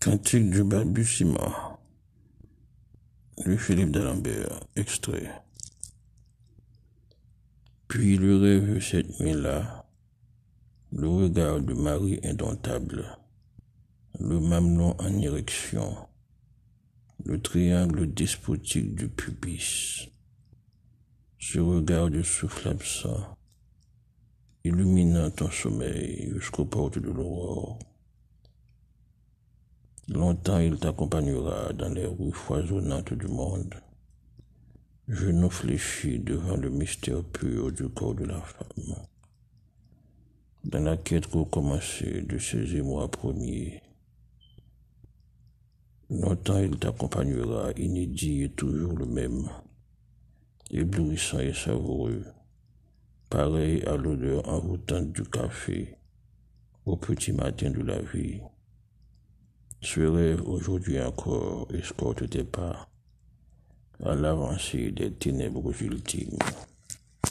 Cantique du balbutiement. Louis Philippe d'Alembert, extrait. Puis le rêve cette nuit-là, le regard de Marie indomptable, le mamelon en érection, le triangle despotique du pubis, ce regard de souffle absent, illuminant ton sommeil jusqu'aux portes de l'aurore. Longtemps il t'accompagnera dans les rues foisonnantes du monde, genoux fléchis devant le mystère pur du corps de la femme, dans la quête recommencée de ses émois premiers. Longtemps il t'accompagnera inédit et toujours le même, éblouissant et savoureux, pareil à l'odeur envoûtante du café au petit matin de la vie. Rêve aujourd'hui encore escorte tes pas à l'avancée des ténèbres ultimes.